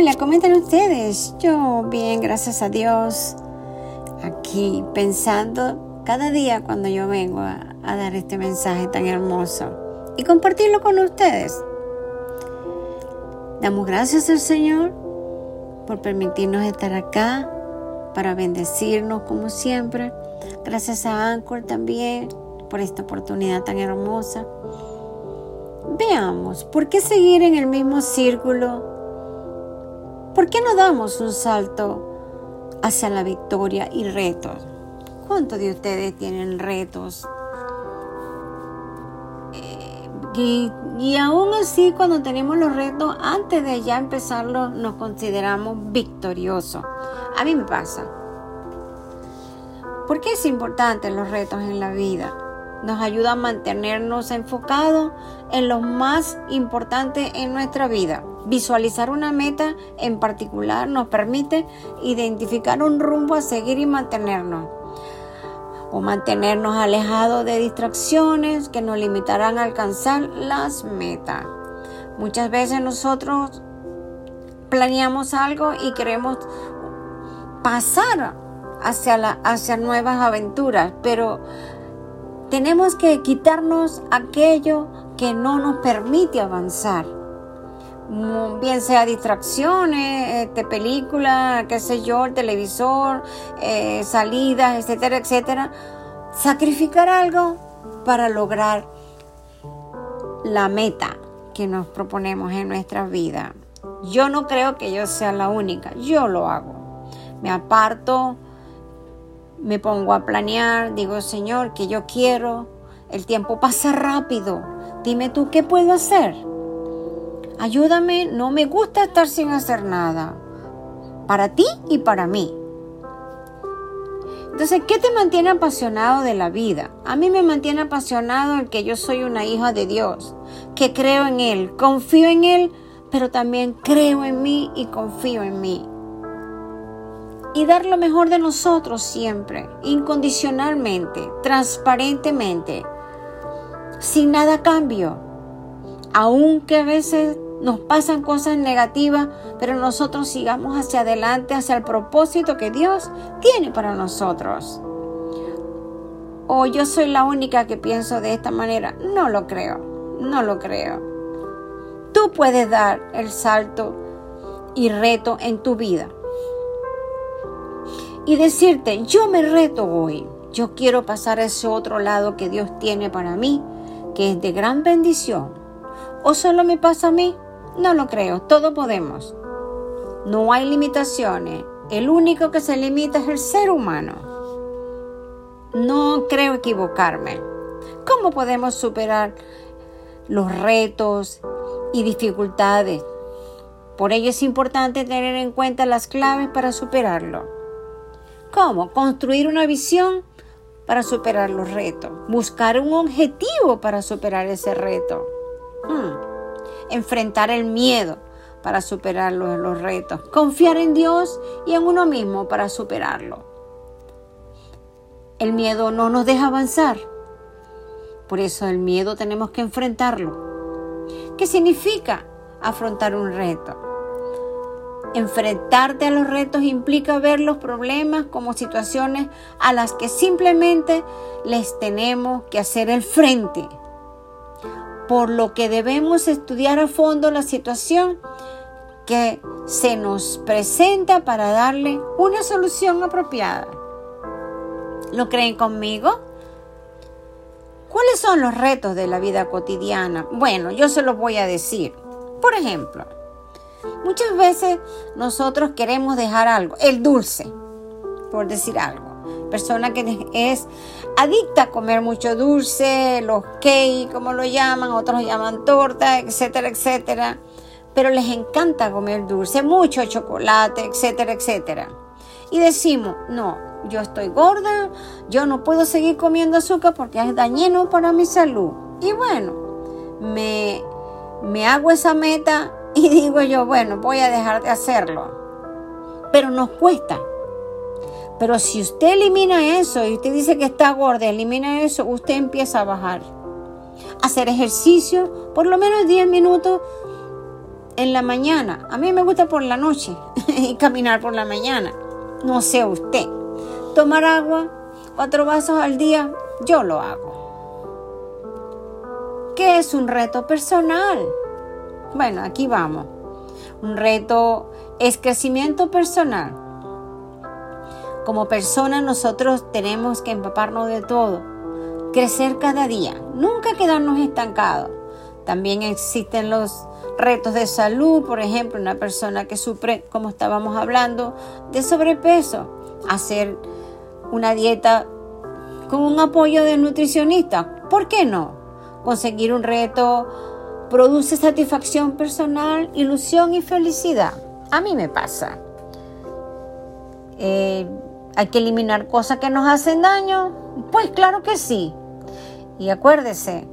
Hola, ¿cómo ustedes? Yo bien, gracias a Dios. Aquí pensando cada día cuando yo vengo a, a dar este mensaje tan hermoso y compartirlo con ustedes. Damos gracias al Señor por permitirnos estar acá para bendecirnos como siempre. Gracias a Anchor también por esta oportunidad tan hermosa. Veamos, ¿por qué seguir en el mismo círculo? ¿Por qué no damos un salto hacia la victoria y retos? ¿Cuántos de ustedes tienen retos? Eh, y, y, aún así, cuando tenemos los retos, antes de ya empezarlos, nos consideramos victoriosos. A mí me pasa. ¿Por qué es importante los retos en la vida? Nos ayuda a mantenernos enfocados en lo más importante en nuestra vida. Visualizar una meta en particular nos permite identificar un rumbo a seguir y mantenernos. O mantenernos alejados de distracciones que nos limitarán a alcanzar las metas. Muchas veces nosotros planeamos algo y queremos pasar hacia, hacia nuevas aventuras, pero tenemos que quitarnos aquello que no nos permite avanzar. Bien sea distracciones, este, películas, qué sé yo, el televisor, eh, salidas, etcétera, etcétera. Sacrificar algo para lograr la meta que nos proponemos en nuestra vida. Yo no creo que yo sea la única, yo lo hago. Me aparto me pongo a planear, digo, Señor, que yo quiero, el tiempo pasa rápido, dime tú qué puedo hacer. Ayúdame, no me gusta estar sin hacer nada, para ti y para mí. Entonces, ¿qué te mantiene apasionado de la vida? A mí me mantiene apasionado el que yo soy una hija de Dios, que creo en Él, confío en Él, pero también creo en mí y confío en mí y dar lo mejor de nosotros siempre, incondicionalmente, transparentemente, sin nada a cambio. Aunque a veces nos pasan cosas negativas, pero nosotros sigamos hacia adelante, hacia el propósito que Dios tiene para nosotros. O yo soy la única que pienso de esta manera. No lo creo, no lo creo. Tú puedes dar el salto y reto en tu vida y decirte, yo me reto hoy, yo quiero pasar a ese otro lado que Dios tiene para mí, que es de gran bendición. ¿O solo me pasa a mí? No lo creo, todos podemos. No hay limitaciones, el único que se limita es el ser humano. No creo equivocarme. ¿Cómo podemos superar los retos y dificultades? Por ello es importante tener en cuenta las claves para superarlo. ¿Cómo? Construir una visión para superar los retos. Buscar un objetivo para superar ese reto. Hmm. Enfrentar el miedo para superar los, los retos. Confiar en Dios y en uno mismo para superarlo. El miedo no nos deja avanzar. Por eso el miedo tenemos que enfrentarlo. ¿Qué significa afrontar un reto? Enfrentarte a los retos implica ver los problemas como situaciones a las que simplemente les tenemos que hacer el frente. Por lo que debemos estudiar a fondo la situación que se nos presenta para darle una solución apropiada. ¿Lo creen conmigo? ¿Cuáles son los retos de la vida cotidiana? Bueno, yo se los voy a decir. Por ejemplo, Muchas veces nosotros queremos dejar algo, el dulce, por decir algo. Persona que es adicta a comer mucho dulce, los cake, como lo llaman, otros lo llaman torta, etcétera, etcétera. Pero les encanta comer dulce, mucho chocolate, etcétera, etcétera. Y decimos, no, yo estoy gorda, yo no puedo seguir comiendo azúcar porque es dañino para mi salud. Y bueno, me, me hago esa meta y digo yo, bueno, voy a dejar de hacerlo. Pero nos cuesta. Pero si usted elimina eso y usted dice que está gorda, elimina eso, usted empieza a bajar. Hacer ejercicio por lo menos 10 minutos en la mañana. A mí me gusta por la noche y caminar por la mañana. No sé usted. Tomar agua, cuatro vasos al día, yo lo hago. ¿Qué es un reto personal? Bueno, aquí vamos. Un reto es crecimiento personal. Como personas nosotros tenemos que empaparnos de todo, crecer cada día, nunca quedarnos estancados. También existen los retos de salud, por ejemplo, una persona que sufre, como estábamos hablando, de sobrepeso, hacer una dieta con un apoyo de nutricionista, ¿por qué no? Conseguir un reto produce satisfacción personal, ilusión y felicidad. A mí me pasa. Eh, ¿Hay que eliminar cosas que nos hacen daño? Pues claro que sí. Y acuérdese,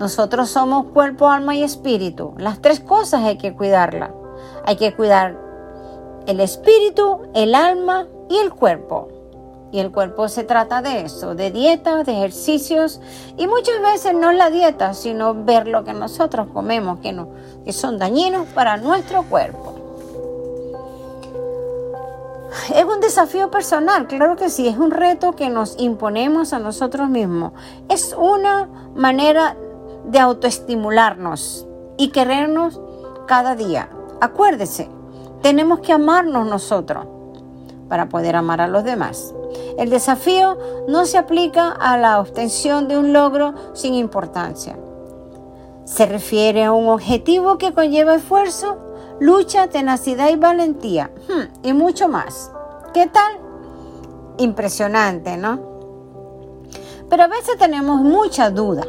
nosotros somos cuerpo, alma y espíritu. Las tres cosas hay que cuidarlas. Hay que cuidar el espíritu, el alma y el cuerpo. Y el cuerpo se trata de eso, de dieta, de ejercicios. Y muchas veces no la dieta, sino ver lo que nosotros comemos, que, no, que son dañinos para nuestro cuerpo. Es un desafío personal, claro que sí, es un reto que nos imponemos a nosotros mismos. Es una manera de autoestimularnos y querernos cada día. Acuérdese, tenemos que amarnos nosotros para poder amar a los demás. El desafío no se aplica a la obtención de un logro sin importancia. Se refiere a un objetivo que conlleva esfuerzo, lucha, tenacidad y valentía, hmm, y mucho más. ¿Qué tal? Impresionante, ¿no? Pero a veces tenemos mucha duda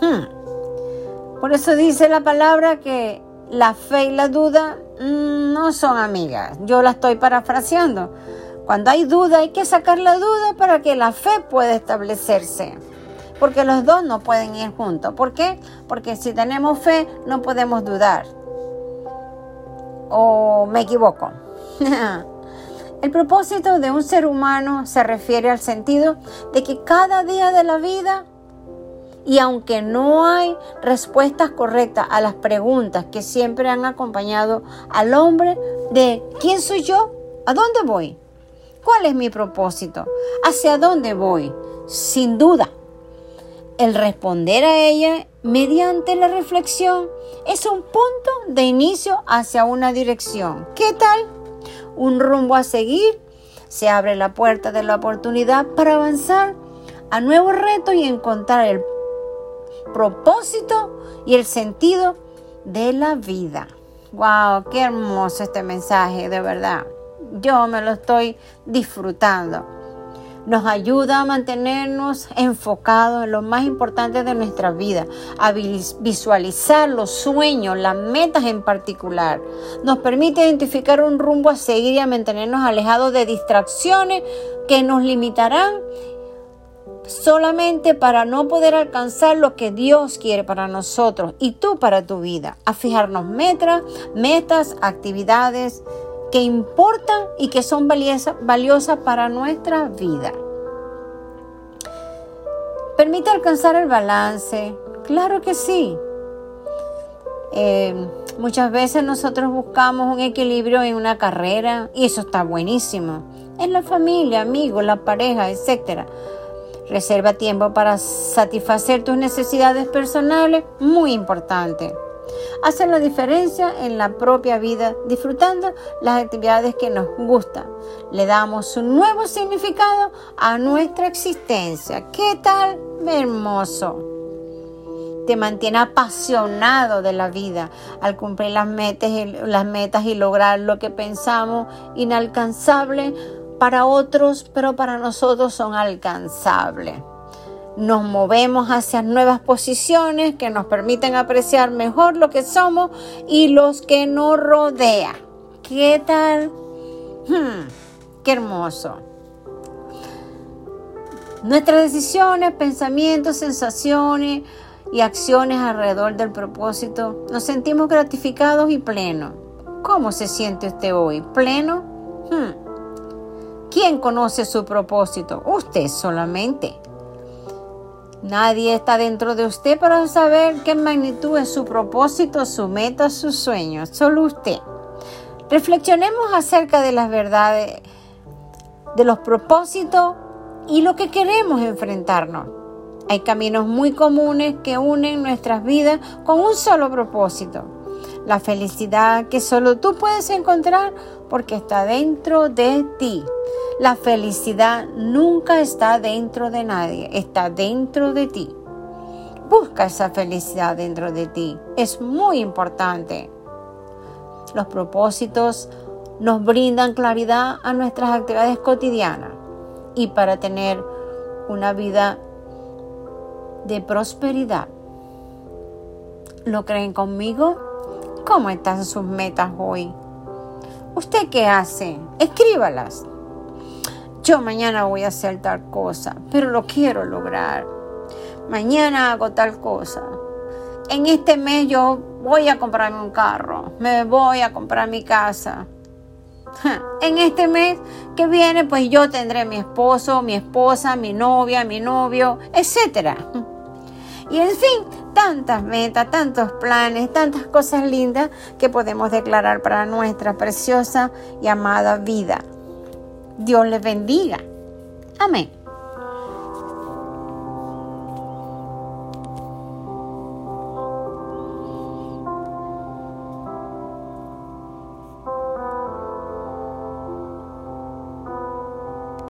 Hmm. Por eso dice la palabra que la fe y la duda mm, no son amigas. Yo la estoy parafraseando. Cuando hay duda hay que sacar la duda para que la fe pueda establecerse. Porque los dos no pueden ir juntos. ¿Por qué? Porque si tenemos fe no podemos dudar. ¿O me equivoco? El propósito de un ser humano se refiere al sentido de que cada día de la vida y aunque no hay respuestas correctas a las preguntas que siempre han acompañado al hombre de ¿quién soy yo? ¿A dónde voy? ¿Cuál es mi propósito? ¿Hacia dónde voy? Sin duda, el responder a ella mediante la reflexión es un punto de inicio hacia una dirección. ¿Qué tal? Un rumbo a seguir. Se abre la puerta de la oportunidad para avanzar a nuevos retos y encontrar el propósito y el sentido de la vida. ¡Wow! ¡Qué hermoso este mensaje, de verdad! Yo me lo estoy disfrutando. Nos ayuda a mantenernos enfocados en lo más importante de nuestra vida, a visualizar los sueños, las metas en particular. Nos permite identificar un rumbo a seguir y a mantenernos alejados de distracciones que nos limitarán solamente para no poder alcanzar lo que Dios quiere para nosotros y tú para tu vida, a fijarnos metas, metas, actividades que importan y que son valiosas, para nuestra vida. ¿Permite alcanzar el balance? Claro que sí. Eh, muchas veces nosotros buscamos un equilibrio en una carrera y eso está buenísimo. En la familia, amigos, la pareja, etcétera. Reserva tiempo para satisfacer tus necesidades personales, muy importante. Hace la diferencia en la propia vida disfrutando las actividades que nos gustan. Le damos un nuevo significado a nuestra existencia. ¿Qué tal? Hermoso. Te mantiene apasionado de la vida al cumplir las metas y lograr lo que pensamos inalcanzable para otros, pero para nosotros son alcanzables. Nos movemos hacia nuevas posiciones que nos permiten apreciar mejor lo que somos y los que nos rodean. ¿Qué tal? Hmm, qué hermoso. Nuestras decisiones, pensamientos, sensaciones y acciones alrededor del propósito nos sentimos gratificados y plenos. ¿Cómo se siente usted hoy? ¿Pleno? Hmm. ¿Quién conoce su propósito? Usted solamente. Nadie está dentro de usted para saber qué magnitud es su propósito, su meta, sus sueños. Solo usted. Reflexionemos acerca de las verdades, de los propósitos y lo que queremos enfrentarnos. Hay caminos muy comunes que unen nuestras vidas con un solo propósito. La felicidad que solo tú puedes encontrar porque está dentro de ti. La felicidad nunca está dentro de nadie, está dentro de ti. Busca esa felicidad dentro de ti. Es muy importante. Los propósitos nos brindan claridad a nuestras actividades cotidianas y para tener una vida de prosperidad. ¿Lo creen conmigo? ¿Cómo están sus metas hoy? ¿Usted qué hace? Escríbalas yo mañana voy a hacer tal cosa, pero lo quiero lograr. Mañana hago tal cosa. En este mes yo voy a comprarme un carro, me voy a comprar mi casa. En este mes que viene, pues yo tendré mi esposo, mi esposa, mi novia, mi novio, etc. Y en fin, tantas metas, tantos planes, tantas cosas lindas que podemos declarar para nuestra preciosa y amada vida. Dios les bendiga. Amén.